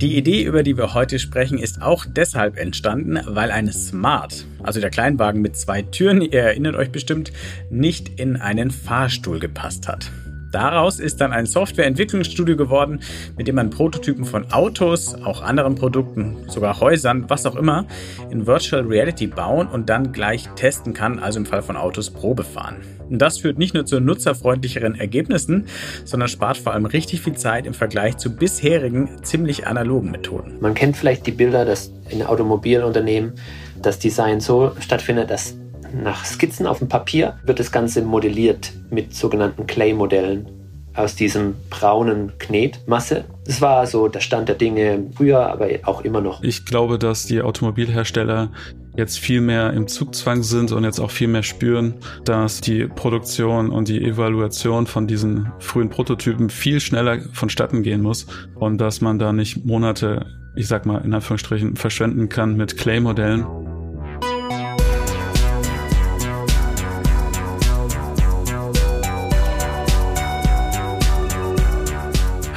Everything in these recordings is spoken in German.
Die Idee, über die wir heute sprechen, ist auch deshalb entstanden, weil ein Smart, also der Kleinwagen mit zwei Türen, ihr erinnert euch bestimmt, nicht in einen Fahrstuhl gepasst hat. Daraus ist dann ein Softwareentwicklungsstudio geworden, mit dem man Prototypen von Autos, auch anderen Produkten, sogar Häusern, was auch immer, in Virtual Reality bauen und dann gleich testen kann, also im Fall von Autos Probe fahren. Und das führt nicht nur zu nutzerfreundlicheren Ergebnissen, sondern spart vor allem richtig viel Zeit im Vergleich zu bisherigen, ziemlich analogen Methoden. Man kennt vielleicht die Bilder, dass in Automobilunternehmen das Design so stattfindet, dass nach Skizzen auf dem Papier wird das Ganze modelliert mit sogenannten Clay-Modellen aus diesem braunen Knetmasse. Das war so der Stand der Dinge früher, aber auch immer noch. Ich glaube, dass die Automobilhersteller jetzt viel mehr im Zugzwang sind und jetzt auch viel mehr spüren, dass die Produktion und die Evaluation von diesen frühen Prototypen viel schneller vonstatten gehen muss und dass man da nicht Monate, ich sag mal in Anführungsstrichen, verschwenden kann mit Clay-Modellen.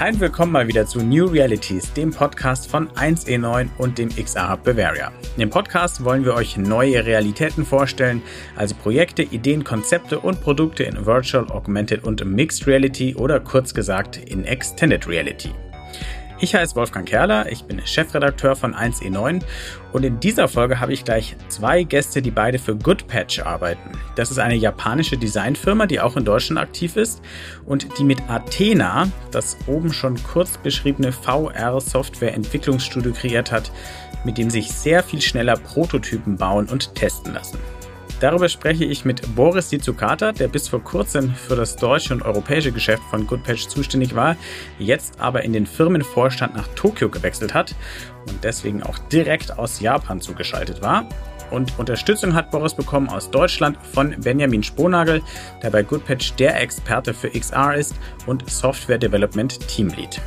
Und willkommen mal wieder zu New Realities, dem Podcast von 1E9 und dem XR Hub Bavaria. In dem Podcast wollen wir euch neue Realitäten vorstellen, also Projekte, Ideen, Konzepte und Produkte in Virtual, Augmented und Mixed Reality oder kurz gesagt in Extended Reality. Ich heiße Wolfgang Kerler, ich bin Chefredakteur von 1E9 und in dieser Folge habe ich gleich zwei Gäste, die beide für Goodpatch arbeiten. Das ist eine japanische Designfirma, die auch in Deutschland aktiv ist und die mit Athena das oben schon kurz beschriebene VR-Software-Entwicklungsstudio kreiert hat, mit dem sich sehr viel schneller Prototypen bauen und testen lassen. Darüber spreche ich mit Boris Dizukata, der bis vor kurzem für das deutsche und europäische Geschäft von Goodpatch zuständig war, jetzt aber in den Firmenvorstand nach Tokio gewechselt hat und deswegen auch direkt aus Japan zugeschaltet war. Und Unterstützung hat Boris bekommen aus Deutschland von Benjamin Sponagel, der bei Goodpatch der Experte für XR ist und Software Development Teamlead.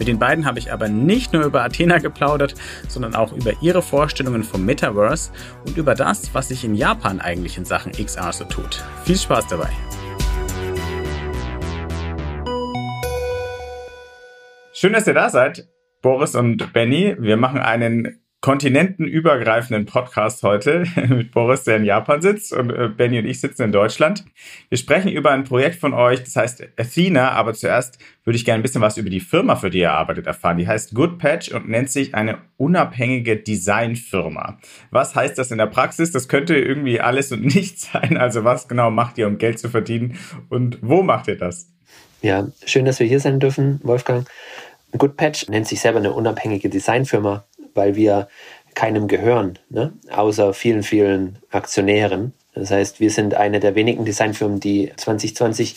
Mit den beiden habe ich aber nicht nur über Athena geplaudert, sondern auch über ihre Vorstellungen vom Metaverse und über das, was sich in Japan eigentlich in Sachen XR so tut. Viel Spaß dabei! Schön, dass ihr da seid, Boris und Benny. Wir machen einen kontinentenübergreifenden Podcast heute mit Boris, der in Japan sitzt und äh, Benny und ich sitzen in Deutschland. Wir sprechen über ein Projekt von euch, das heißt Athena, aber zuerst würde ich gerne ein bisschen was über die Firma, für die ihr arbeitet, erfahren. Die heißt Goodpatch und nennt sich eine unabhängige Designfirma. Was heißt das in der Praxis? Das könnte irgendwie alles und nichts sein. Also was genau macht ihr, um Geld zu verdienen und wo macht ihr das? Ja, schön, dass wir hier sein dürfen, Wolfgang. Goodpatch nennt sich selber eine unabhängige Designfirma weil wir keinem gehören, ne? außer vielen, vielen Aktionären. Das heißt, wir sind eine der wenigen Designfirmen, die 2020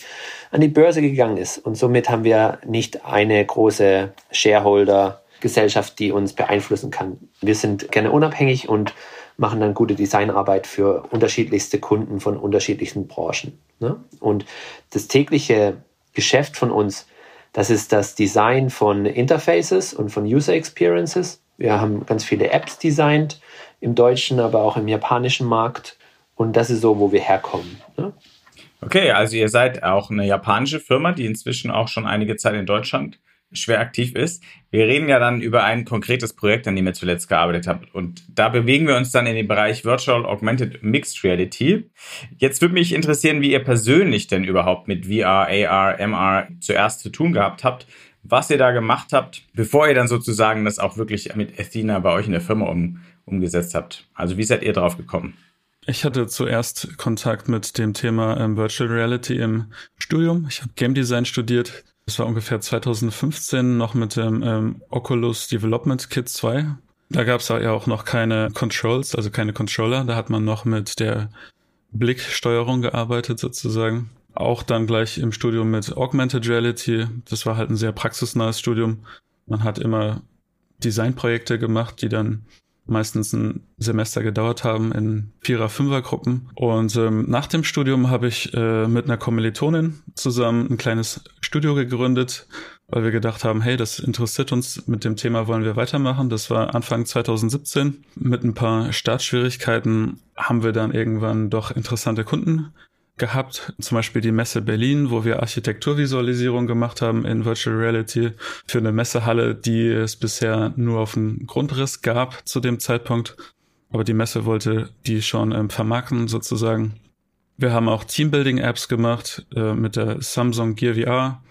an die Börse gegangen ist. Und somit haben wir nicht eine große Shareholder-Gesellschaft, die uns beeinflussen kann. Wir sind gerne unabhängig und machen dann gute Designarbeit für unterschiedlichste Kunden von unterschiedlichen Branchen. Ne? Und das tägliche Geschäft von uns, das ist das Design von Interfaces und von User Experiences wir haben ganz viele Apps designt, im deutschen, aber auch im japanischen Markt. Und das ist so, wo wir herkommen. Ne? Okay, also ihr seid auch eine japanische Firma, die inzwischen auch schon einige Zeit in Deutschland schwer aktiv ist. Wir reden ja dann über ein konkretes Projekt, an dem ihr zuletzt gearbeitet habt. Und da bewegen wir uns dann in den Bereich Virtual Augmented Mixed Reality. Jetzt würde mich interessieren, wie ihr persönlich denn überhaupt mit VR, AR, MR zuerst zu tun gehabt habt was ihr da gemacht habt, bevor ihr dann sozusagen das auch wirklich mit Athena bei euch in der Firma um, umgesetzt habt. Also wie seid ihr drauf gekommen? Ich hatte zuerst Kontakt mit dem Thema ähm, Virtual Reality im Studium. Ich habe Game Design studiert. Das war ungefähr 2015 noch mit dem ähm, Oculus Development Kit 2. Da gab es ja auch noch keine Controls, also keine Controller. Da hat man noch mit der Blicksteuerung gearbeitet sozusagen. Auch dann gleich im Studium mit Augmented Reality. Das war halt ein sehr praxisnahes Studium. Man hat immer Designprojekte gemacht, die dann meistens ein Semester gedauert haben in Vierer-, Fünfer-Gruppen. Und ähm, nach dem Studium habe ich äh, mit einer Kommilitonin zusammen ein kleines Studio gegründet, weil wir gedacht haben, hey, das interessiert uns, mit dem Thema wollen wir weitermachen. Das war Anfang 2017. Mit ein paar Startschwierigkeiten haben wir dann irgendwann doch interessante Kunden gehabt, zum Beispiel die Messe Berlin, wo wir Architekturvisualisierung gemacht haben in Virtual Reality für eine Messehalle, die es bisher nur auf dem Grundriss gab zu dem Zeitpunkt. Aber die Messe wollte die schon ähm, vermarkten sozusagen. Wir haben auch Teambuilding-Apps gemacht äh, mit der Samsung Gear VR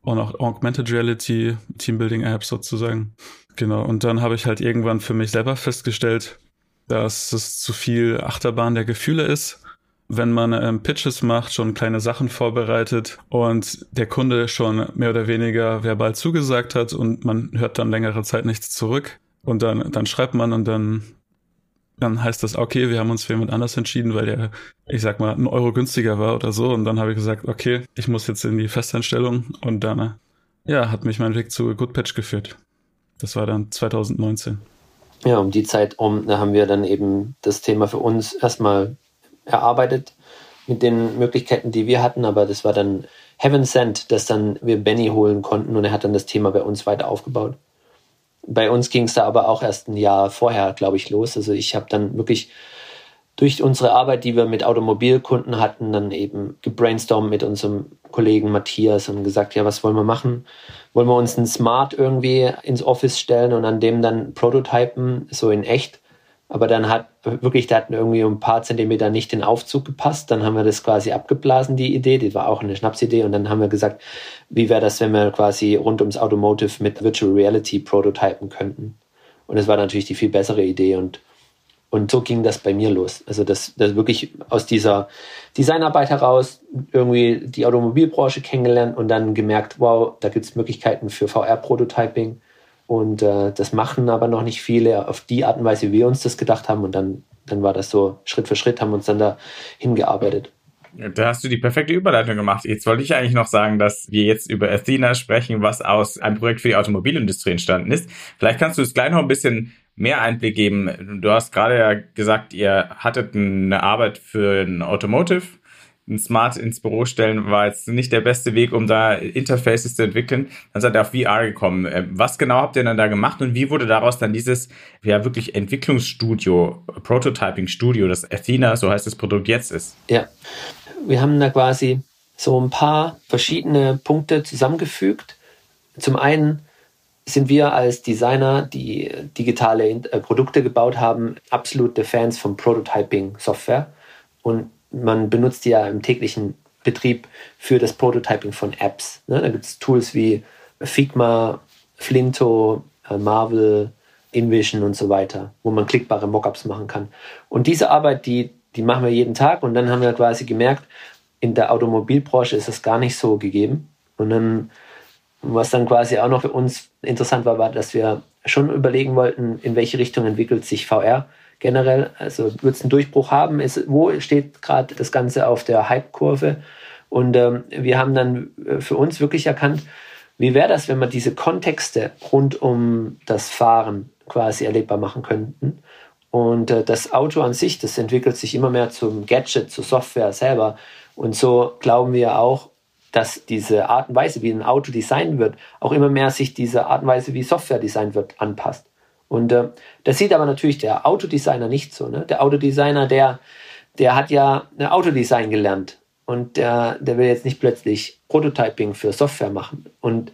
und auch Augmented Reality Teambuilding-Apps sozusagen. Genau. Und dann habe ich halt irgendwann für mich selber festgestellt, dass es zu viel Achterbahn der Gefühle ist wenn man ähm, Pitches macht, schon kleine Sachen vorbereitet und der Kunde schon mehr oder weniger verbal zugesagt hat und man hört dann längere Zeit nichts zurück und dann, dann schreibt man und dann, dann heißt das, okay, wir haben uns für jemand anders entschieden, weil der, ich sag mal, ein Euro günstiger war oder so und dann habe ich gesagt, okay, ich muss jetzt in die Festanstellung und dann, ja, hat mich mein Weg zu Goodpatch geführt. Das war dann 2019. Ja, um die Zeit um da haben wir dann eben das Thema für uns erstmal erarbeitet mit den Möglichkeiten, die wir hatten, aber das war dann Heaven Sent, dass dann wir Benny holen konnten und er hat dann das Thema bei uns weiter aufgebaut. Bei uns ging es da aber auch erst ein Jahr vorher, glaube ich, los. Also ich habe dann wirklich durch unsere Arbeit, die wir mit Automobilkunden hatten, dann eben gebrainstormt mit unserem Kollegen Matthias und gesagt, ja, was wollen wir machen? Wollen wir uns ein Smart irgendwie ins Office stellen und an dem dann prototypen, so in echt? Aber dann hat wirklich, da hatten irgendwie ein paar Zentimeter nicht den Aufzug gepasst. Dann haben wir das quasi abgeblasen, die Idee. Die war auch eine Schnapsidee. Und dann haben wir gesagt, wie wäre das, wenn wir quasi rund ums Automotive mit Virtual Reality prototypen könnten? Und das war natürlich die viel bessere Idee. Und, und so ging das bei mir los. Also das, das wirklich aus dieser Designarbeit heraus irgendwie die Automobilbranche kennengelernt und dann gemerkt, wow, da gibt es Möglichkeiten für VR-Prototyping und äh, das machen aber noch nicht viele auf die Art und Weise, wie wir uns das gedacht haben. Und dann, dann war das so Schritt für Schritt, haben wir uns dann da hingearbeitet. Da hast du die perfekte Überleitung gemacht. Jetzt wollte ich eigentlich noch sagen, dass wir jetzt über Athena sprechen, was aus einem Projekt für die Automobilindustrie entstanden ist. Vielleicht kannst du es gleich noch ein bisschen mehr Einblick geben. Du hast gerade ja gesagt, ihr hattet eine Arbeit für ein Automotive ein Smart ins Büro stellen war jetzt nicht der beste Weg, um da Interfaces zu entwickeln. Dann seid ihr auf VR gekommen. Ähm, was genau habt ihr dann da gemacht und wie wurde daraus dann dieses ja wirklich Entwicklungsstudio, Prototyping-Studio, das Athena, so heißt das Produkt jetzt ist? Ja, wir haben da quasi so ein paar verschiedene Punkte zusammengefügt. Zum einen sind wir als Designer, die digitale äh, Produkte gebaut haben, absolute Fans von Prototyping-Software. Und man benutzt die ja im täglichen Betrieb für das Prototyping von Apps. Ne? Da gibt es Tools wie Figma, Flinto, äh, Marvel, InVision und so weiter, wo man klickbare Mockups machen kann. Und diese Arbeit, die, die machen wir jeden Tag und dann haben wir quasi gemerkt, in der Automobilbranche ist es gar nicht so gegeben. Und dann, was dann quasi auch noch für uns interessant war, war, dass wir schon überlegen wollten, in welche Richtung entwickelt sich VR generell. Also wird es einen Durchbruch haben? Ist, wo steht gerade das Ganze auf der Hype-Kurve? Und ähm, wir haben dann äh, für uns wirklich erkannt, wie wäre das, wenn wir diese Kontexte rund um das Fahren quasi erlebbar machen könnten? Und äh, das Auto an sich, das entwickelt sich immer mehr zum Gadget, zur Software selber. Und so glauben wir auch, dass diese Art und Weise, wie ein Auto designt wird, auch immer mehr sich dieser Art und Weise, wie Software designt wird, anpasst. Und äh, das sieht aber natürlich der Autodesigner nicht so. Ne? Der Autodesigner, der, der hat ja eine Autodesign gelernt und der, der will jetzt nicht plötzlich Prototyping für Software machen. Und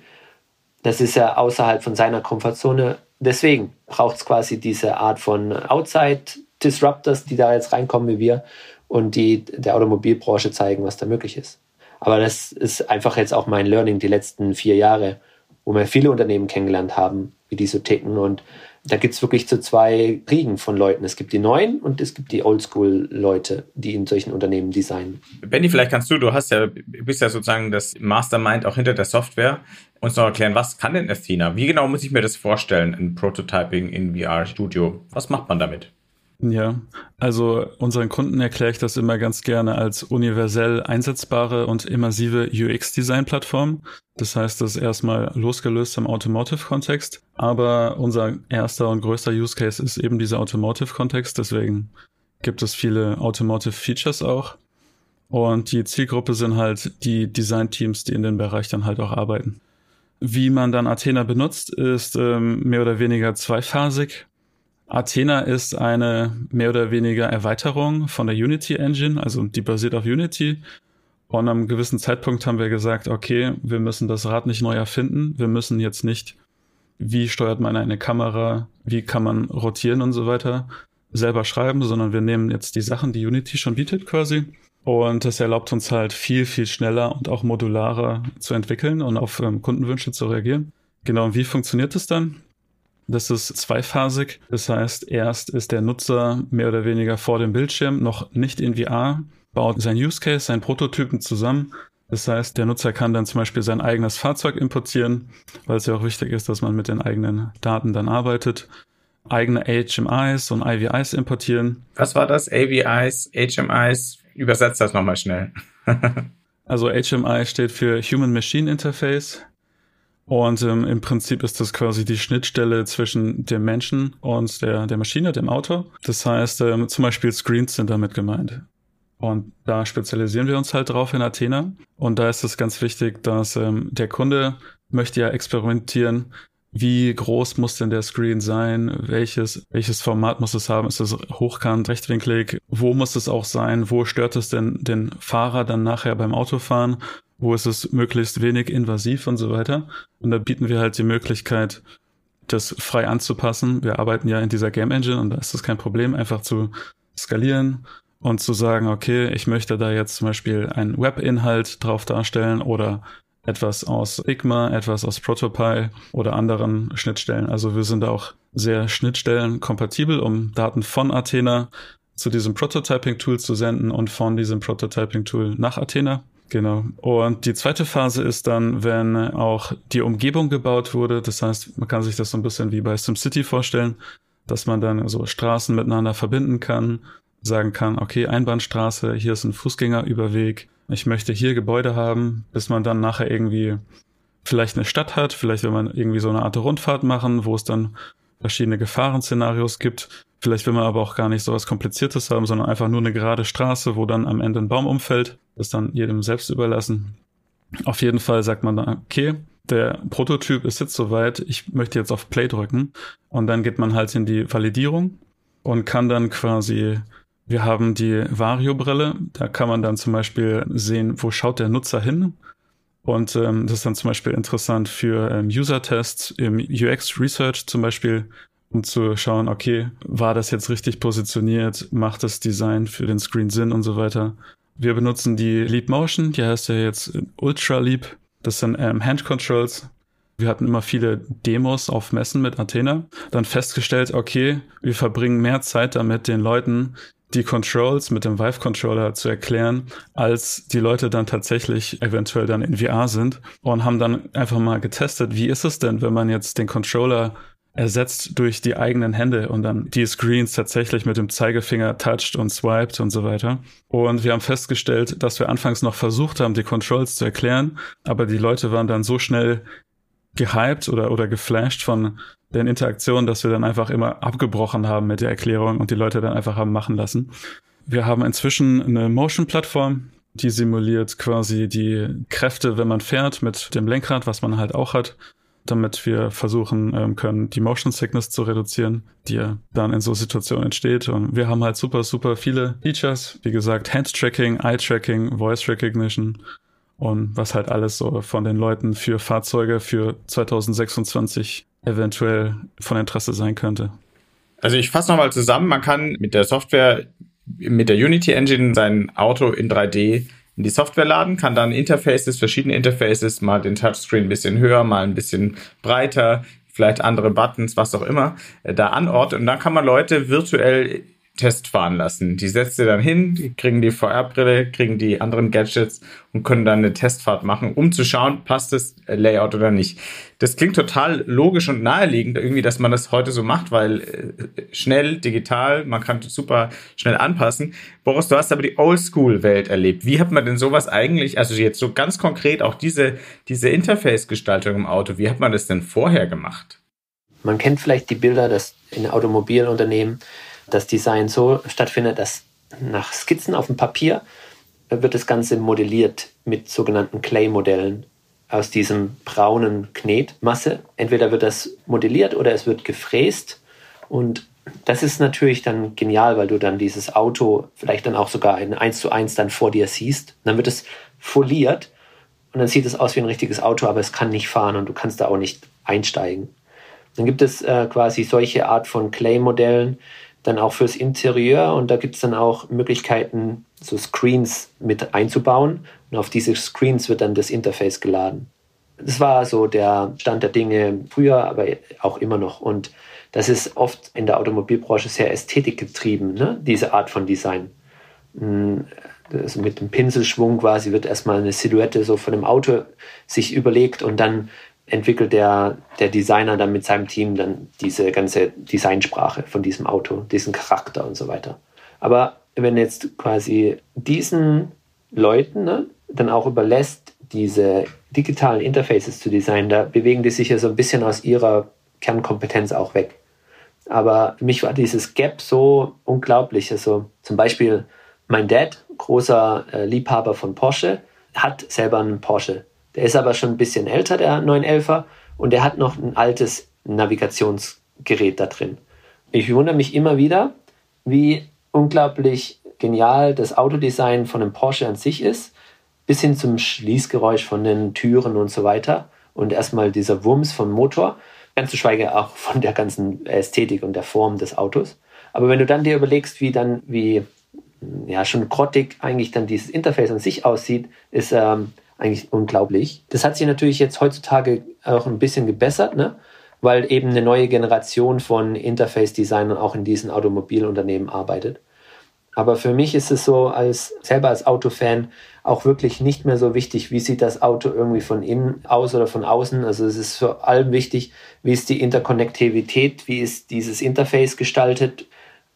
das ist ja außerhalb von seiner Komfortzone. Deswegen braucht es quasi diese Art von Outside Disruptors, die da jetzt reinkommen wie wir und die der Automobilbranche zeigen, was da möglich ist. Aber das ist einfach jetzt auch mein Learning die letzten vier Jahre, wo wir viele Unternehmen kennengelernt haben, wie die so ticken und da gibt es wirklich so zwei Kriegen von Leuten. Es gibt die neuen und es gibt die Oldschool-Leute, die in solchen Unternehmen designen. Benny, vielleicht kannst du, du hast ja, bist ja sozusagen das Mastermind auch hinter der Software, uns noch erklären, was kann denn Athena? Wie genau muss ich mir das vorstellen, ein Prototyping in VR Studio? Was macht man damit? Ja, also unseren Kunden erkläre ich das immer ganz gerne als universell einsetzbare und immersive UX-Design-Plattform. Das heißt, das ist erstmal losgelöst im Automotive-Kontext, aber unser erster und größter Use Case ist eben dieser Automotive-Kontext, deswegen gibt es viele Automotive-Features auch. Und die Zielgruppe sind halt die Design-Teams, die in dem Bereich dann halt auch arbeiten. Wie man dann Athena benutzt, ist ähm, mehr oder weniger zweiphasig. Athena ist eine mehr oder weniger Erweiterung von der Unity Engine, also die basiert auf Unity Und am gewissen Zeitpunkt haben wir gesagt, okay, wir müssen das Rad nicht neu erfinden. Wir müssen jetzt nicht, wie steuert man eine Kamera, wie kann man rotieren und so weiter, selber schreiben, sondern wir nehmen jetzt die Sachen, die Unity schon bietet quasi. Und das erlaubt uns halt viel, viel schneller und auch modularer zu entwickeln und auf ähm, Kundenwünsche zu reagieren. Genau, und wie funktioniert das dann? Das ist zweiphasig. Das heißt, erst ist der Nutzer mehr oder weniger vor dem Bildschirm, noch nicht in VR, baut sein Use Case, seinen Prototypen zusammen. Das heißt, der Nutzer kann dann zum Beispiel sein eigenes Fahrzeug importieren, weil es ja auch wichtig ist, dass man mit den eigenen Daten dann arbeitet. Eigene HMIs und IVIs importieren. Was war das? AVIs, HMIs? Übersetzt das nochmal schnell. also HMI steht für Human Machine Interface. Und ähm, im Prinzip ist das quasi die Schnittstelle zwischen dem Menschen und der, der Maschine, dem Auto. Das heißt, ähm, zum Beispiel Screens sind damit gemeint. Und da spezialisieren wir uns halt drauf in Athena. Und da ist es ganz wichtig, dass ähm, der Kunde möchte ja experimentieren, wie groß muss denn der Screen sein? Welches, welches Format muss es haben? Ist es hochkant, rechtwinklig? Wo muss es auch sein? Wo stört es denn den Fahrer dann nachher beim Autofahren? Wo ist es möglichst wenig invasiv und so weiter. Und da bieten wir halt die Möglichkeit, das frei anzupassen. Wir arbeiten ja in dieser Game Engine und da ist es kein Problem, einfach zu skalieren und zu sagen, okay, ich möchte da jetzt zum Beispiel einen Webinhalt drauf darstellen oder etwas aus Figma, etwas aus Protopie oder anderen Schnittstellen. Also wir sind auch sehr schnittstellenkompatibel, um Daten von Athena zu diesem Prototyping-Tool zu senden und von diesem Prototyping-Tool nach Athena. Genau. Und die zweite Phase ist dann, wenn auch die Umgebung gebaut wurde. Das heißt, man kann sich das so ein bisschen wie bei SimCity vorstellen, dass man dann so Straßen miteinander verbinden kann, sagen kann, okay, Einbahnstraße, hier ist ein Fußgängerüberweg, ich möchte hier Gebäude haben, bis man dann nachher irgendwie vielleicht eine Stadt hat, vielleicht will man irgendwie so eine Art Rundfahrt machen, wo es dann verschiedene Gefahrenszenarios gibt. Vielleicht will man aber auch gar nicht so was Kompliziertes haben, sondern einfach nur eine gerade Straße, wo dann am Ende ein Baum umfällt. Das dann jedem selbst überlassen. Auf jeden Fall sagt man dann, okay, der Prototyp ist jetzt soweit, ich möchte jetzt auf Play drücken. Und dann geht man halt in die Validierung und kann dann quasi, wir haben die Vario-Brille, da kann man dann zum Beispiel sehen, wo schaut der Nutzer hin. Und ähm, das ist dann zum Beispiel interessant für ähm, User-Tests im UX-Research zum Beispiel, um zu schauen, okay, war das jetzt richtig positioniert, macht das Design für den Screen Sinn und so weiter. Wir benutzen die Leap Motion, die heißt ja jetzt Ultra Leap. Das sind ähm, Hand Controls. Wir hatten immer viele Demos auf Messen mit Athena. Dann festgestellt, okay, wir verbringen mehr Zeit damit, den Leuten die Controls mit dem Vive-Controller zu erklären, als die Leute dann tatsächlich eventuell dann in VR sind und haben dann einfach mal getestet, wie ist es denn, wenn man jetzt den Controller ersetzt durch die eigenen Hände und dann die Screens tatsächlich mit dem Zeigefinger toucht und swiped und so weiter. Und wir haben festgestellt, dass wir anfangs noch versucht haben, die Controls zu erklären, aber die Leute waren dann so schnell gehypt oder, oder geflasht von den Interaktionen, dass wir dann einfach immer abgebrochen haben mit der Erklärung und die Leute dann einfach haben machen lassen. Wir haben inzwischen eine Motion-Plattform, die simuliert quasi die Kräfte, wenn man fährt mit dem Lenkrad, was man halt auch hat damit wir versuchen ähm, können, die Motion Sickness zu reduzieren, die dann in so Situationen entsteht. Und wir haben halt super, super viele Features. Wie gesagt, Hand-Tracking, Eye-Tracking, Voice Recognition und was halt alles so von den Leuten für Fahrzeuge für 2026 eventuell von Interesse sein könnte. Also ich fasse nochmal zusammen, man kann mit der Software, mit der Unity Engine sein Auto in 3D in die Software laden, kann dann Interfaces, verschiedene Interfaces, mal den Touchscreen ein bisschen höher, mal ein bisschen breiter, vielleicht andere Buttons, was auch immer, äh, da anordnen. Und dann kann man Leute virtuell Test fahren lassen. Die setzt ihr dann hin, die kriegen die VR-Brille, kriegen die anderen Gadgets und können dann eine Testfahrt machen, um zu schauen, passt das Layout oder nicht. Das klingt total logisch und naheliegend irgendwie, dass man das heute so macht, weil äh, schnell, digital, man kann super schnell anpassen. Boris, du hast aber die Oldschool-Welt erlebt. Wie hat man denn sowas eigentlich, also jetzt so ganz konkret auch diese, diese Interface-Gestaltung im Auto, wie hat man das denn vorher gemacht? Man kennt vielleicht die Bilder, dass in Automobilunternehmen das Design so stattfindet, dass nach Skizzen auf dem Papier wird das Ganze modelliert mit sogenannten Clay-Modellen aus diesem braunen Knetmasse. Entweder wird das modelliert oder es wird gefräst und das ist natürlich dann genial, weil du dann dieses Auto vielleicht dann auch sogar in 1 zu 1 dann vor dir siehst. Dann wird es foliert und dann sieht es aus wie ein richtiges Auto, aber es kann nicht fahren und du kannst da auch nicht einsteigen. Dann gibt es äh, quasi solche Art von Clay-Modellen dann auch fürs Interieur und da gibt es dann auch Möglichkeiten, so Screens mit einzubauen und auf diese Screens wird dann das Interface geladen. Das war so der Stand der Dinge früher, aber auch immer noch. Und das ist oft in der Automobilbranche sehr ästhetikgetrieben, ne? diese Art von Design. Hm, also mit dem Pinselschwung quasi wird erstmal eine Silhouette so von dem Auto sich überlegt und dann entwickelt der, der Designer dann mit seinem Team dann diese ganze Designsprache von diesem Auto, diesen Charakter und so weiter. Aber wenn jetzt quasi diesen Leuten ne, dann auch überlässt, diese digitalen Interfaces zu designen, da bewegen die sich ja so ein bisschen aus ihrer Kernkompetenz auch weg. Aber für mich war dieses Gap so unglaublich. Also zum Beispiel mein Dad, großer äh, Liebhaber von Porsche, hat selber einen Porsche. Der ist aber schon ein bisschen älter, der 911er, und der hat noch ein altes Navigationsgerät da drin. Ich wundere mich immer wieder, wie unglaublich genial das Autodesign von einem Porsche an sich ist, bis hin zum Schließgeräusch von den Türen und so weiter und erstmal dieser Wumms vom Motor, ganz zu schweigen auch von der ganzen Ästhetik und der Form des Autos. Aber wenn du dann dir überlegst, wie dann, wie ja schon grottig eigentlich dann dieses Interface an sich aussieht, ist ähm, eigentlich unglaublich. Das hat sich natürlich jetzt heutzutage auch ein bisschen gebessert, ne? weil eben eine neue Generation von Interface-Designern auch in diesen Automobilunternehmen arbeitet. Aber für mich ist es so, als selber als Autofan auch wirklich nicht mehr so wichtig, wie sieht das Auto irgendwie von innen aus oder von außen. Also es ist vor allem wichtig, wie ist die Interkonnektivität, wie ist dieses Interface gestaltet.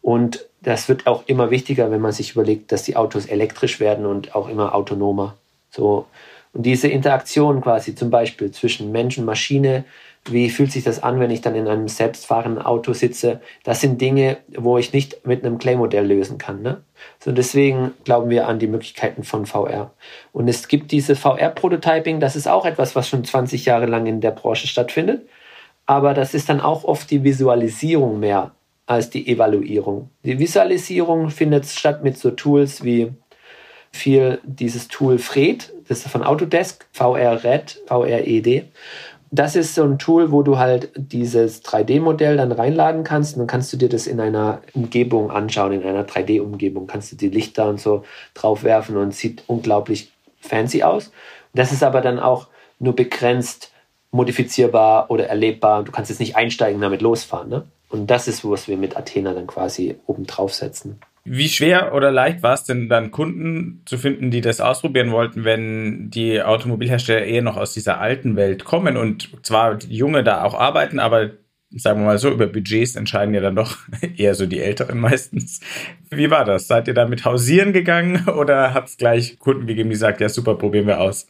Und das wird auch immer wichtiger, wenn man sich überlegt, dass die Autos elektrisch werden und auch immer autonomer. So, und diese Interaktion quasi zum Beispiel zwischen Mensch und Maschine, wie fühlt sich das an, wenn ich dann in einem selbstfahrenden Auto sitze? Das sind Dinge, wo ich nicht mit einem Clay-Modell lösen kann. Ne? So deswegen glauben wir an die Möglichkeiten von VR. Und es gibt diese VR-Prototyping, das ist auch etwas, was schon 20 Jahre lang in der Branche stattfindet. Aber das ist dann auch oft die Visualisierung mehr als die Evaluierung. Die Visualisierung findet statt mit so Tools wie viel dieses Tool Fred, das ist von Autodesk, VR-Red, VR-ED. Das ist so ein Tool, wo du halt dieses 3D-Modell dann reinladen kannst und dann kannst du dir das in einer Umgebung anschauen, in einer 3D-Umgebung. Kannst du die Lichter und so drauf werfen und sieht unglaublich fancy aus. Das ist aber dann auch nur begrenzt modifizierbar oder erlebbar. Du kannst jetzt nicht einsteigen damit losfahren. Ne? Und das ist, was wir mit Athena dann quasi oben draufsetzen. Wie schwer oder leicht war es denn dann Kunden zu finden, die das ausprobieren wollten, wenn die Automobilhersteller eher noch aus dieser alten Welt kommen und zwar Junge da auch arbeiten, aber sagen wir mal so, über Budgets entscheiden ja dann doch eher so die Älteren meistens. Wie war das? Seid ihr da mit hausieren gegangen oder hat es gleich Kunden gegeben, die sagt, ja super, probieren wir aus?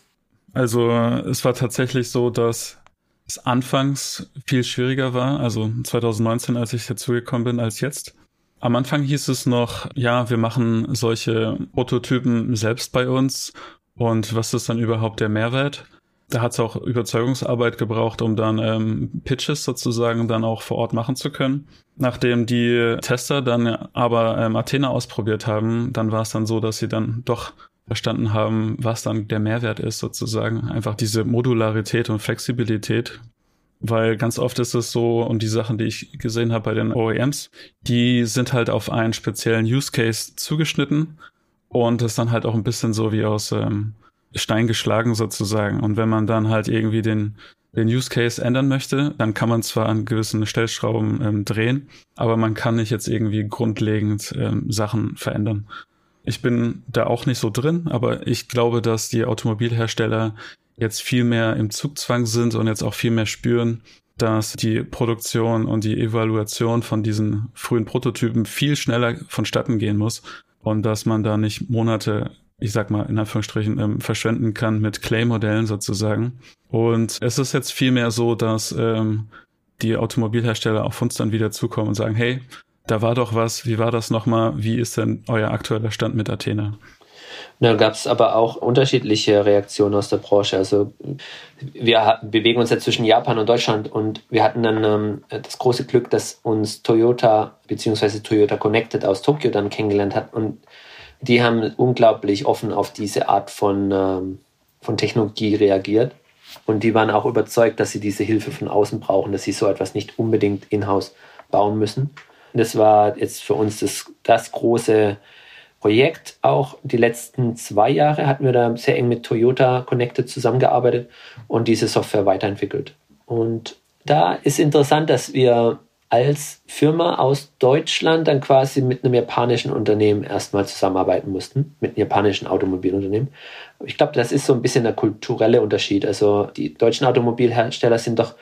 Also es war tatsächlich so, dass es anfangs viel schwieriger war, also 2019, als ich dazugekommen bin, als jetzt. Am Anfang hieß es noch, ja, wir machen solche Prototypen selbst bei uns und was ist dann überhaupt der Mehrwert? Da hat es auch Überzeugungsarbeit gebraucht, um dann ähm, Pitches sozusagen dann auch vor Ort machen zu können. Nachdem die Tester dann aber ähm, Athena ausprobiert haben, dann war es dann so, dass sie dann doch verstanden haben, was dann der Mehrwert ist sozusagen. Einfach diese Modularität und Flexibilität, weil ganz oft ist es so, und die Sachen, die ich gesehen habe bei den OEMs, die sind halt auf einen speziellen Use Case zugeschnitten und ist dann halt auch ein bisschen so wie aus ähm, Stein geschlagen sozusagen. Und wenn man dann halt irgendwie den, den Use Case ändern möchte, dann kann man zwar an gewissen Stellschrauben ähm, drehen, aber man kann nicht jetzt irgendwie grundlegend ähm, Sachen verändern. Ich bin da auch nicht so drin, aber ich glaube, dass die Automobilhersteller jetzt viel mehr im Zugzwang sind und jetzt auch viel mehr spüren, dass die Produktion und die Evaluation von diesen frühen Prototypen viel schneller vonstatten gehen muss und dass man da nicht Monate, ich sag mal in Anführungsstrichen, ähm, verschwenden kann mit Clay-Modellen sozusagen. Und es ist jetzt viel mehr so, dass ähm, die Automobilhersteller auf uns dann wieder zukommen und sagen, hey, da war doch was, wie war das nochmal, wie ist denn euer aktueller Stand mit Athena? Da gab es aber auch unterschiedliche Reaktionen aus der Branche. Also wir bewegen uns ja zwischen Japan und Deutschland und wir hatten dann ähm, das große Glück, dass uns Toyota bzw. Toyota Connected aus Tokio dann kennengelernt hat und die haben unglaublich offen auf diese Art von, ähm, von Technologie reagiert. Und die waren auch überzeugt, dass sie diese Hilfe von außen brauchen, dass sie so etwas nicht unbedingt in-house bauen müssen. Das war jetzt für uns das, das große Projekt. Auch die letzten zwei Jahre hatten wir da sehr eng mit Toyota Connected zusammengearbeitet und diese Software weiterentwickelt. Und da ist interessant, dass wir als Firma aus Deutschland dann quasi mit einem japanischen Unternehmen erstmal zusammenarbeiten mussten, mit einem japanischen Automobilunternehmen. Ich glaube, das ist so ein bisschen der kulturelle Unterschied. Also die deutschen Automobilhersteller sind doch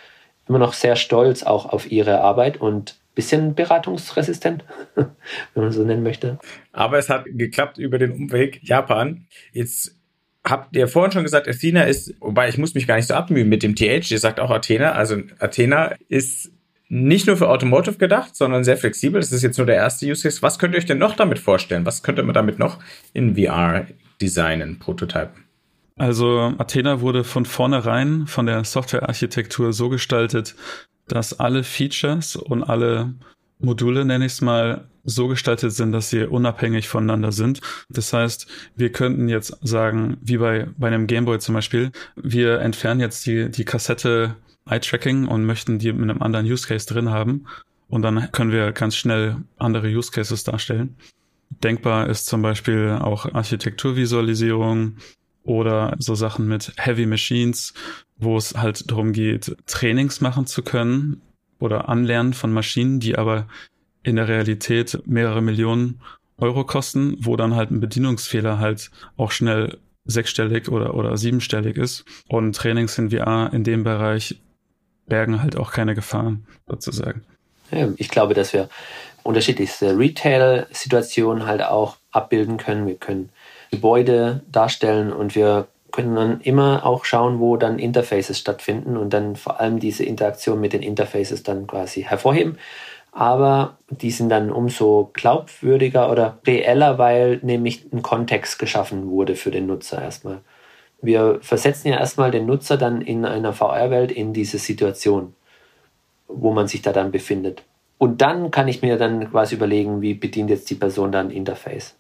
immer noch sehr stolz auch auf ihre Arbeit und bisschen beratungsresistent, wenn man so nennen möchte. Aber es hat geklappt über den Umweg Japan. Jetzt habt ihr vorhin schon gesagt, Athena ist, wobei ich muss mich gar nicht so abmühen mit dem TH, ihr sagt auch Athena, also Athena ist nicht nur für Automotive gedacht, sondern sehr flexibel. Das ist jetzt nur der erste Use Case. Was könnt ihr euch denn noch damit vorstellen? Was könnte man damit noch in VR designen, prototypen? Also Athena wurde von vornherein von der Softwarearchitektur so gestaltet, dass alle Features und alle Module, nenne ich es mal, so gestaltet sind, dass sie unabhängig voneinander sind. Das heißt, wir könnten jetzt sagen, wie bei, bei einem Gameboy zum Beispiel, wir entfernen jetzt die, die Kassette Eye-Tracking und möchten die mit einem anderen Use Case drin haben. Und dann können wir ganz schnell andere Use Cases darstellen. Denkbar ist zum Beispiel auch Architekturvisualisierung oder so Sachen mit Heavy Machines, wo es halt darum geht, Trainings machen zu können oder Anlernen von Maschinen, die aber in der Realität mehrere Millionen Euro kosten, wo dann halt ein Bedienungsfehler halt auch schnell sechsstellig oder, oder siebenstellig ist. Und Trainings in VR in dem Bereich bergen halt auch keine Gefahren, sozusagen. Ich glaube, dass wir unterschiedlichste Retail-Situationen halt auch abbilden können. Wir können Gebäude darstellen und wir können dann immer auch schauen, wo dann Interfaces stattfinden und dann vor allem diese Interaktion mit den Interfaces dann quasi hervorheben. Aber die sind dann umso glaubwürdiger oder reeller, weil nämlich ein Kontext geschaffen wurde für den Nutzer erstmal. Wir versetzen ja erstmal den Nutzer dann in einer VR-Welt in diese Situation, wo man sich da dann befindet. Und dann kann ich mir dann quasi überlegen, wie bedient jetzt die Person dann Interface.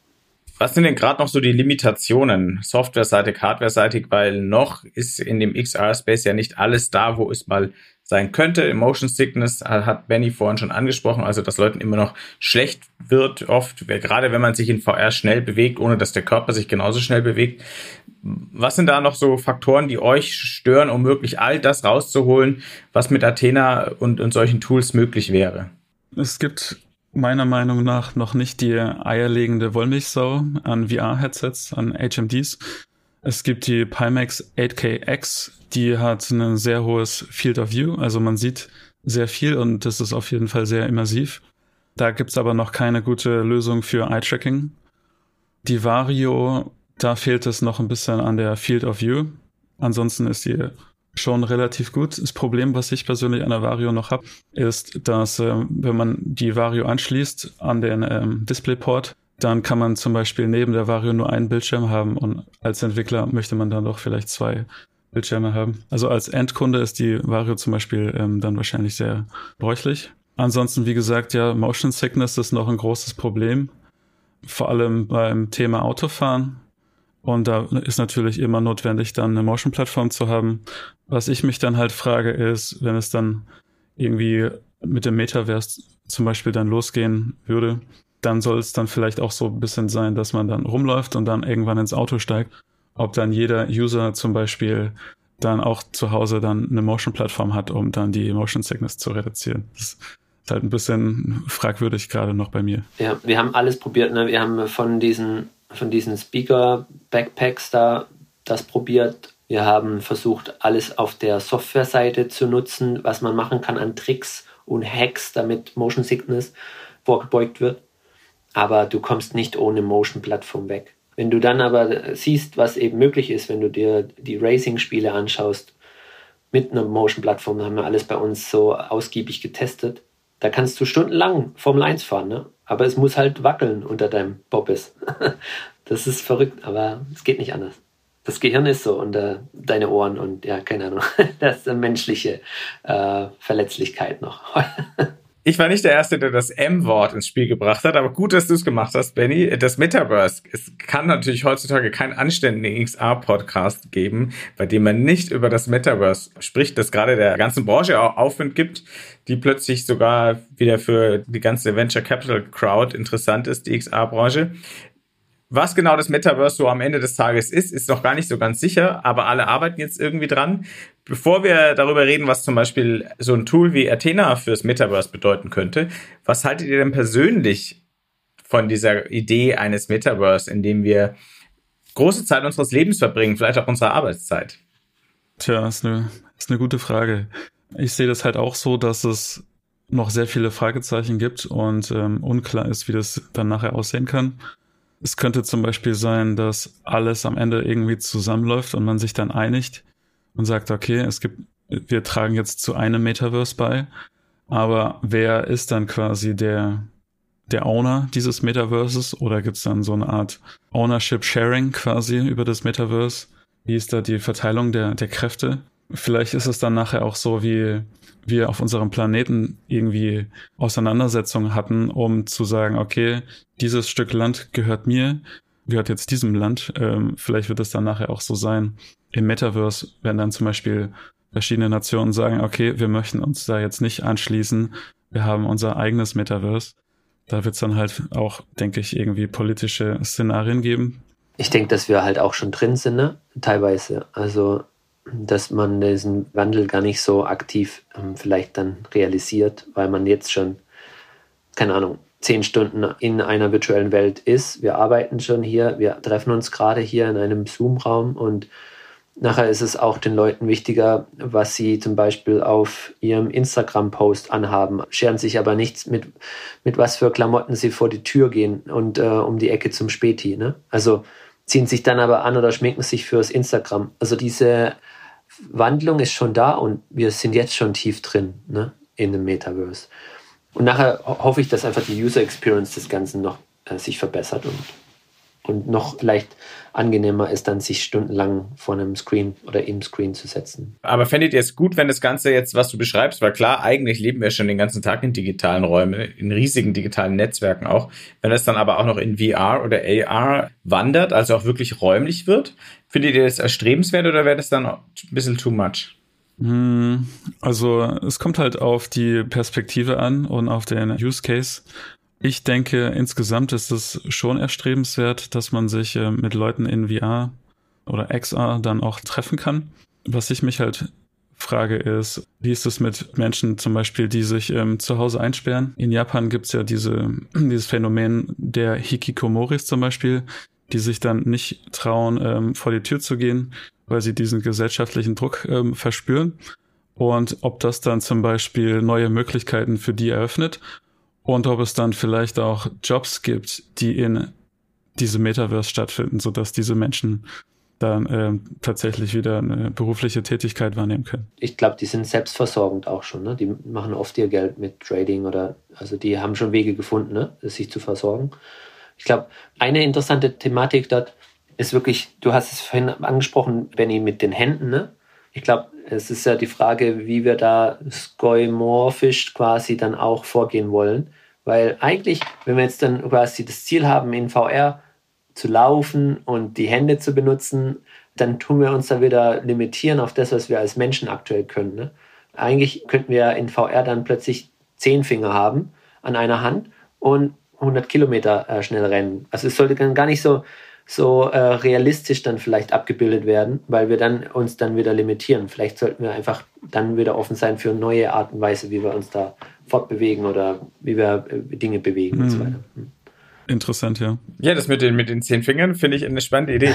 Was sind denn gerade noch so die Limitationen, softwareseitig, hardwareseitig, weil noch ist in dem XR-Space ja nicht alles da, wo es mal sein könnte. Motion Sickness hat Benny vorhin schon angesprochen, also dass Leuten immer noch schlecht wird, oft, gerade wenn man sich in VR schnell bewegt, ohne dass der Körper sich genauso schnell bewegt. Was sind da noch so Faktoren, die euch stören, um wirklich all das rauszuholen, was mit Athena und, und solchen Tools möglich wäre? Es gibt meiner Meinung nach noch nicht die eierlegende Wollmilchsau an VR-Headsets, an HMDs. Es gibt die Pimax 8KX, die hat ein sehr hohes Field of View, also man sieht sehr viel und das ist auf jeden Fall sehr immersiv. Da gibt's aber noch keine gute Lösung für Eye-Tracking. Die Vario, da fehlt es noch ein bisschen an der Field of View. Ansonsten ist die schon relativ gut. Das Problem, was ich persönlich an der Vario noch habe, ist, dass äh, wenn man die Vario anschließt an den ähm, Displayport, dann kann man zum Beispiel neben der Vario nur einen Bildschirm haben und als Entwickler möchte man dann doch vielleicht zwei Bildschirme haben. Also als Endkunde ist die Vario zum Beispiel ähm, dann wahrscheinlich sehr bräuchlich. Ansonsten, wie gesagt, ja, Motion Sickness ist noch ein großes Problem. Vor allem beim Thema Autofahren. Und da ist natürlich immer notwendig, dann eine Motion-Plattform zu haben. Was ich mich dann halt frage, ist, wenn es dann irgendwie mit dem Metaverse zum Beispiel dann losgehen würde, dann soll es dann vielleicht auch so ein bisschen sein, dass man dann rumläuft und dann irgendwann ins Auto steigt. Ob dann jeder User zum Beispiel dann auch zu Hause dann eine Motion-Plattform hat, um dann die Motion Sickness zu reduzieren. Das ist halt ein bisschen fragwürdig gerade noch bei mir. Ja, wir haben alles probiert. Ne? Wir haben von diesen, von diesen Speaker-Backpacks da das probiert. Wir haben versucht, alles auf der Software-Seite zu nutzen, was man machen kann an Tricks und Hacks, damit Motion Sickness vorgebeugt wird aber du kommst nicht ohne Motion-Plattform weg. Wenn du dann aber siehst, was eben möglich ist, wenn du dir die Racing-Spiele anschaust, mit einer Motion-Plattform, haben wir alles bei uns so ausgiebig getestet. Da kannst du stundenlang Formel 1 fahren, ne? Aber es muss halt wackeln unter deinem Bobbes. das ist verrückt, aber es geht nicht anders. Das Gehirn ist so und äh, deine Ohren und ja, keine Ahnung, das ist eine menschliche äh, Verletzlichkeit noch. Ich war nicht der Erste, der das M-Wort ins Spiel gebracht hat, aber gut, dass du es gemacht hast, Benny. Das Metaverse. Es kann natürlich heutzutage keinen anständigen XR-Podcast geben, bei dem man nicht über das Metaverse spricht, das gerade der ganzen Branche auch Aufwind gibt, die plötzlich sogar wieder für die ganze Venture Capital Crowd interessant ist, die XR-Branche. Was genau das Metaverse so am Ende des Tages ist, ist noch gar nicht so ganz sicher, aber alle arbeiten jetzt irgendwie dran. Bevor wir darüber reden, was zum Beispiel so ein Tool wie Athena fürs Metaverse bedeuten könnte, was haltet ihr denn persönlich von dieser Idee eines Metaverse, in dem wir große Zeit unseres Lebens verbringen, vielleicht auch unsere Arbeitszeit? Tja, ist eine, ist eine gute Frage. Ich sehe das halt auch so, dass es noch sehr viele Fragezeichen gibt und ähm, unklar ist, wie das dann nachher aussehen kann. Es könnte zum Beispiel sein, dass alles am Ende irgendwie zusammenläuft und man sich dann einigt und sagt, okay, es gibt, wir tragen jetzt zu einem Metaverse bei, aber wer ist dann quasi der, der Owner dieses Metaverses oder gibt es dann so eine Art Ownership Sharing quasi über das Metaverse? Wie ist da die Verteilung der, der Kräfte? Vielleicht ist es dann nachher auch so, wie wir auf unserem Planeten irgendwie Auseinandersetzungen hatten, um zu sagen, okay, dieses Stück Land gehört mir, gehört jetzt diesem Land. Ähm, vielleicht wird es dann nachher auch so sein. Im Metaverse werden dann zum Beispiel verschiedene Nationen sagen, okay, wir möchten uns da jetzt nicht anschließen. Wir haben unser eigenes Metaverse. Da wird es dann halt auch, denke ich, irgendwie politische Szenarien geben. Ich denke, dass wir halt auch schon drin sind, ne? teilweise. Also dass man diesen Wandel gar nicht so aktiv ähm, vielleicht dann realisiert, weil man jetzt schon, keine Ahnung, zehn Stunden in einer virtuellen Welt ist. Wir arbeiten schon hier, wir treffen uns gerade hier in einem Zoom-Raum und nachher ist es auch den Leuten wichtiger, was sie zum Beispiel auf ihrem Instagram-Post anhaben, scheren sich aber nichts mit, mit was für Klamotten sie vor die Tür gehen und äh, um die Ecke zum Späti. Ne? Also ziehen sich dann aber an oder schminken sich fürs Instagram. Also diese Wandlung ist schon da und wir sind jetzt schon tief drin ne, in dem Metaverse. Und nachher hoffe ich, dass einfach die User Experience des Ganzen noch äh, sich verbessert und, und noch vielleicht angenehmer ist, dann sich stundenlang vor einem Screen oder im Screen zu setzen. Aber fändet ihr es gut, wenn das Ganze jetzt, was du beschreibst, weil klar, eigentlich leben wir schon den ganzen Tag in digitalen Räumen, in riesigen digitalen Netzwerken auch, wenn es dann aber auch noch in VR oder AR wandert, also auch wirklich räumlich wird, findet ihr das erstrebenswert oder wäre das dann ein bisschen too much? Hm, also es kommt halt auf die Perspektive an und auf den Use Case. Ich denke, insgesamt ist es schon erstrebenswert, dass man sich äh, mit Leuten in VR oder XR dann auch treffen kann. Was ich mich halt frage ist, wie ist es mit Menschen zum Beispiel, die sich ähm, zu Hause einsperren? In Japan gibt's ja diese, dieses Phänomen der Hikikomoris zum Beispiel, die sich dann nicht trauen, ähm, vor die Tür zu gehen, weil sie diesen gesellschaftlichen Druck ähm, verspüren. Und ob das dann zum Beispiel neue Möglichkeiten für die eröffnet und ob es dann vielleicht auch Jobs gibt, die in diesem Metaverse stattfinden, sodass diese Menschen dann äh, tatsächlich wieder eine berufliche Tätigkeit wahrnehmen können. Ich glaube, die sind selbstversorgend auch schon. Ne? Die machen oft ihr Geld mit Trading oder also die haben schon Wege gefunden, ne? sich zu versorgen. Ich glaube, eine interessante Thematik dort ist wirklich, du hast es vorhin angesprochen, Benny, mit den Händen. Ne? Ich glaube, es ist ja die Frage, wie wir da skoimorphisch quasi dann auch vorgehen wollen. Weil eigentlich, wenn wir jetzt dann quasi das Ziel haben, in VR zu laufen und die Hände zu benutzen, dann tun wir uns da wieder limitieren auf das, was wir als Menschen aktuell können. Ne? Eigentlich könnten wir in VR dann plötzlich zehn Finger haben an einer Hand und 100 Kilometer äh, schnell rennen. Also es sollte dann gar nicht so, so äh, realistisch dann vielleicht abgebildet werden, weil wir dann uns dann wieder limitieren. Vielleicht sollten wir einfach dann wieder offen sein für neue Art und Weise, wie wir uns da fortbewegen oder wie wir äh, Dinge bewegen mhm. und so hm. weiter. Hm. Interessant, ja. Ja, das mit den, mit den zehn Fingern finde ich eine spannende Idee.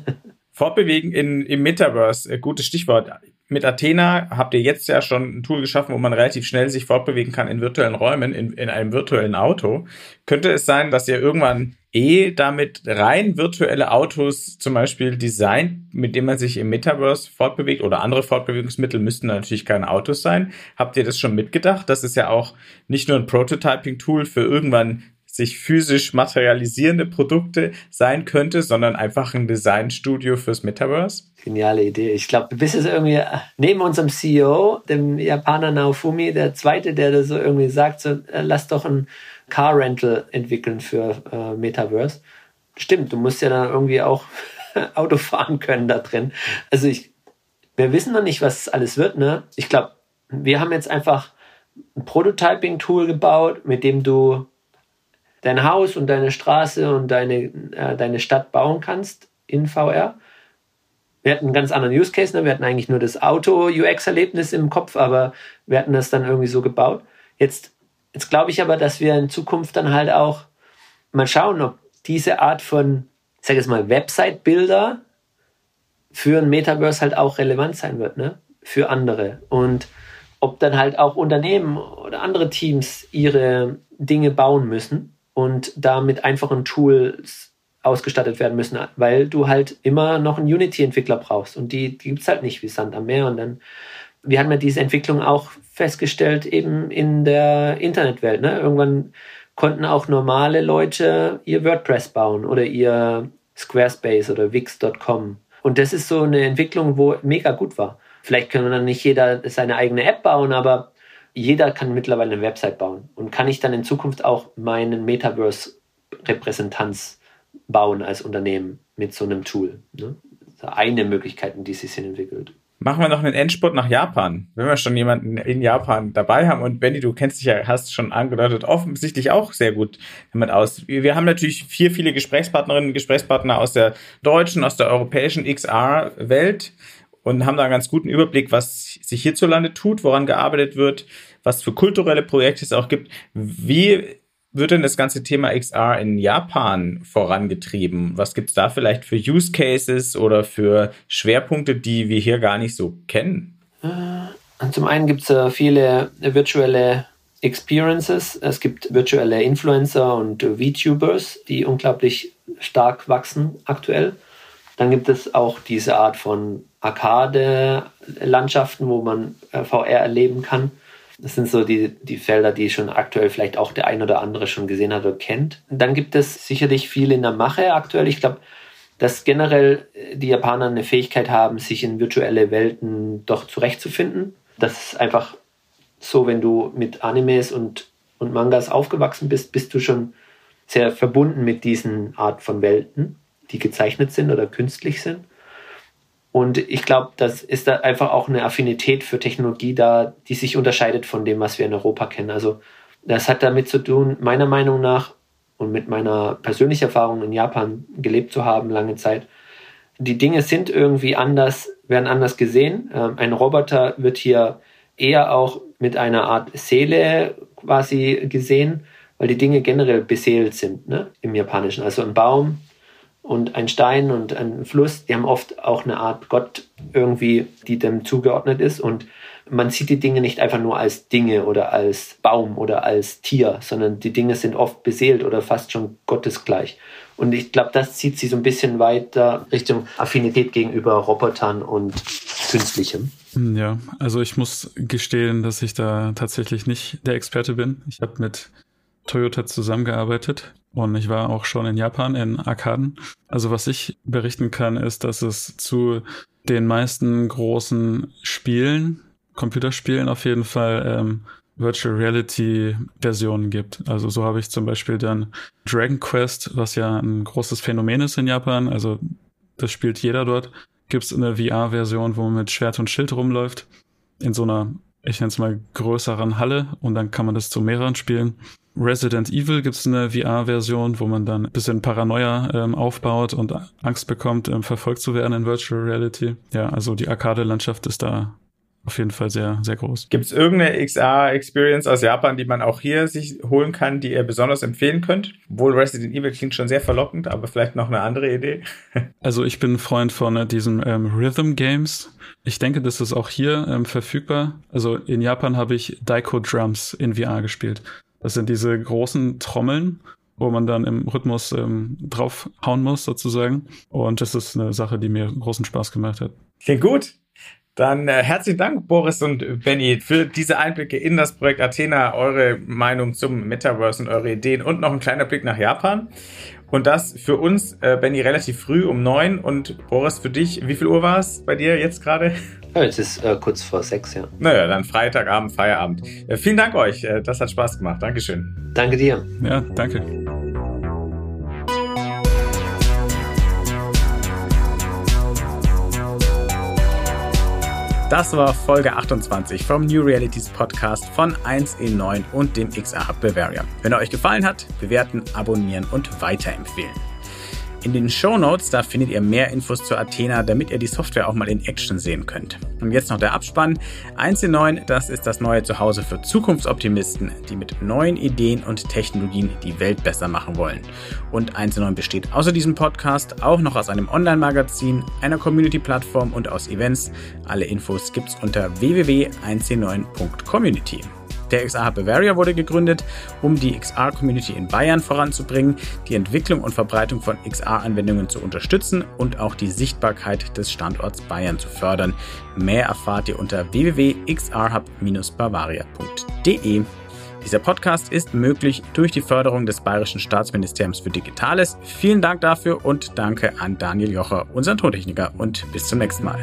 Fortbewegen in, im Metaverse, äh, gutes Stichwort. Mit Athena habt ihr jetzt ja schon ein Tool geschaffen, wo man relativ schnell sich fortbewegen kann in virtuellen Räumen, in, in einem virtuellen Auto. Könnte es sein, dass ihr irgendwann eh damit rein virtuelle Autos zum Beispiel designt, mit dem man sich im Metaverse fortbewegt oder andere Fortbewegungsmittel müssten natürlich keine Autos sein. Habt ihr das schon mitgedacht? Das ist ja auch nicht nur ein Prototyping-Tool für irgendwann sich physisch materialisierende Produkte sein könnte, sondern einfach ein Designstudio fürs Metaverse? Geniale Idee. Ich glaube, du bist es irgendwie neben unserem CEO, dem Japaner Naofumi, der zweite, der da so irgendwie sagt, so, äh, lass doch ein Car Rental entwickeln für äh, Metaverse. Stimmt, du musst ja dann irgendwie auch Auto fahren können da drin. Also ich, wir wissen noch nicht, was alles wird, ne? Ich glaube, wir haben jetzt einfach ein Prototyping-Tool gebaut, mit dem du dein Haus und deine Straße und deine, äh, deine Stadt bauen kannst in VR. Wir hatten einen ganz anderen Use Case, ne? wir hatten eigentlich nur das Auto-UX-Erlebnis im Kopf, aber wir hatten das dann irgendwie so gebaut. Jetzt, jetzt glaube ich aber, dass wir in Zukunft dann halt auch mal schauen, ob diese Art von, ich sage jetzt mal, Website-Bilder für ein Metaverse halt auch relevant sein wird, ne? Für andere. Und ob dann halt auch Unternehmen oder andere Teams ihre Dinge bauen müssen und damit einfachen Tools ausgestattet werden müssen, weil du halt immer noch einen Unity-Entwickler brauchst und die, die gibt es halt nicht wie Sand am Meer. Und dann, wir haben ja diese Entwicklung auch festgestellt, eben in der Internetwelt. Ne? Irgendwann konnten auch normale Leute ihr WordPress bauen oder ihr Squarespace oder Wix.com. Und das ist so eine Entwicklung, wo mega gut war. Vielleicht können dann nicht jeder seine eigene App bauen, aber jeder kann mittlerweile eine Website bauen. Und kann ich dann in Zukunft auch meinen Metaverse-Repräsentanz bauen als Unternehmen mit so einem Tool? Ne? Eine Möglichkeit, die sich entwickelt. Machen wir noch einen Endspurt nach Japan, wenn wir schon jemanden in Japan dabei haben. Und Benny, du kennst dich ja, hast schon angedeutet, offensichtlich auch sehr gut damit aus. Wir haben natürlich vier, viele Gesprächspartnerinnen und Gesprächspartner aus der deutschen, aus der europäischen XR-Welt und haben da einen ganz guten Überblick, was sich hierzulande tut, woran gearbeitet wird, was für kulturelle Projekte es auch gibt. Wie wird denn das ganze Thema XR in Japan vorangetrieben? Was gibt es da vielleicht für Use Cases oder für Schwerpunkte, die wir hier gar nicht so kennen? Äh, zum einen gibt es äh, viele virtuelle Experiences. Es gibt virtuelle Influencer und VTubers, die unglaublich stark wachsen aktuell. Dann gibt es auch diese Art von Arcade-Landschaften, wo man äh, VR erleben kann. Das sind so die, die Felder, die schon aktuell vielleicht auch der ein oder andere schon gesehen hat oder kennt. Dann gibt es sicherlich viel in der Mache aktuell. Ich glaube, dass generell äh, die Japaner eine Fähigkeit haben, sich in virtuelle Welten doch zurechtzufinden. Das ist einfach so, wenn du mit Animes und, und Mangas aufgewachsen bist, bist du schon sehr verbunden mit diesen Art von Welten, die gezeichnet sind oder künstlich sind. Und ich glaube, das ist da einfach auch eine Affinität für Technologie da, die sich unterscheidet von dem, was wir in Europa kennen. Also das hat damit zu tun, meiner Meinung nach und mit meiner persönlichen Erfahrung in Japan gelebt zu haben, lange Zeit. Die Dinge sind irgendwie anders, werden anders gesehen. Ähm, ein Roboter wird hier eher auch mit einer Art Seele quasi gesehen, weil die Dinge generell beseelt sind ne, im Japanischen. Also ein Baum und ein Stein und ein Fluss, die haben oft auch eine Art Gott irgendwie, die dem zugeordnet ist. Und man sieht die Dinge nicht einfach nur als Dinge oder als Baum oder als Tier, sondern die Dinge sind oft beseelt oder fast schon gottesgleich. Und ich glaube, das zieht sie so ein bisschen weiter Richtung Affinität gegenüber Robotern und Künstlichem. Ja, also ich muss gestehen, dass ich da tatsächlich nicht der Experte bin. Ich habe mit Toyota zusammengearbeitet und ich war auch schon in Japan in Arkaden. Also was ich berichten kann, ist, dass es zu den meisten großen Spielen, Computerspielen auf jeden Fall, ähm, Virtual Reality Versionen gibt. Also so habe ich zum Beispiel dann Dragon Quest, was ja ein großes Phänomen ist in Japan. Also das spielt jeder dort. Gibt es eine VR-Version, wo man mit Schwert und Schild rumläuft. In so einer, ich nenne es mal, größeren Halle. Und dann kann man das zu mehreren spielen. Resident Evil gibt es eine VR-Version, wo man dann ein bisschen Paranoia ähm, aufbaut und Angst bekommt, ähm, verfolgt zu werden in Virtual Reality. Ja, also die Arcade-Landschaft ist da auf jeden Fall sehr, sehr groß. Gibt es irgendeine XR-Experience aus Japan, die man auch hier sich holen kann, die ihr besonders empfehlen könnt? Wohl Resident Evil klingt schon sehr verlockend, aber vielleicht noch eine andere Idee. also ich bin ein Freund von äh, diesen ähm, Rhythm Games. Ich denke, das ist auch hier ähm, verfügbar. Also in Japan habe ich Daiko Drums in VR gespielt. Das sind diese großen Trommeln, wo man dann im Rhythmus ähm, draufhauen muss, sozusagen. Und das ist eine Sache, die mir großen Spaß gemacht hat. Klingt gut. Dann äh, herzlichen Dank, Boris und Benny, für diese Einblicke in das Projekt Athena, eure Meinung zum Metaverse und eure Ideen und noch ein kleiner Blick nach Japan. Und das für uns, äh, Benny, relativ früh um neun und Boris, für dich, wie viel Uhr war es bei dir jetzt gerade? Ja, jetzt ist äh, kurz vor sechs, ja. Naja, dann Freitagabend, Feierabend. Äh, vielen Dank euch, äh, das hat Spaß gemacht. Dankeschön. Danke dir. Ja, danke. Das war Folge 28 vom New Realities Podcast von 1E9 und dem XR Hub Bavaria. Wenn er euch gefallen hat, bewerten, abonnieren und weiterempfehlen. In den Show Notes, da findet ihr mehr Infos zu Athena, damit ihr die Software auch mal in Action sehen könnt. Und jetzt noch der Abspann. 1.9, das ist das neue Zuhause für Zukunftsoptimisten, die mit neuen Ideen und Technologien die Welt besser machen wollen. Und 1.9 besteht außer diesem Podcast auch noch aus einem Online-Magazin, einer Community-Plattform und aus Events. Alle Infos gibt's unter www.1c9.community. Der XR Hub Bavaria wurde gegründet, um die XR-Community in Bayern voranzubringen, die Entwicklung und Verbreitung von XR-Anwendungen zu unterstützen und auch die Sichtbarkeit des Standorts Bayern zu fördern. Mehr erfahrt ihr unter www.xrhub-bavaria.de. Dieser Podcast ist möglich durch die Förderung des Bayerischen Staatsministeriums für Digitales. Vielen Dank dafür und danke an Daniel Jocher, unseren Tontechniker und bis zum nächsten Mal.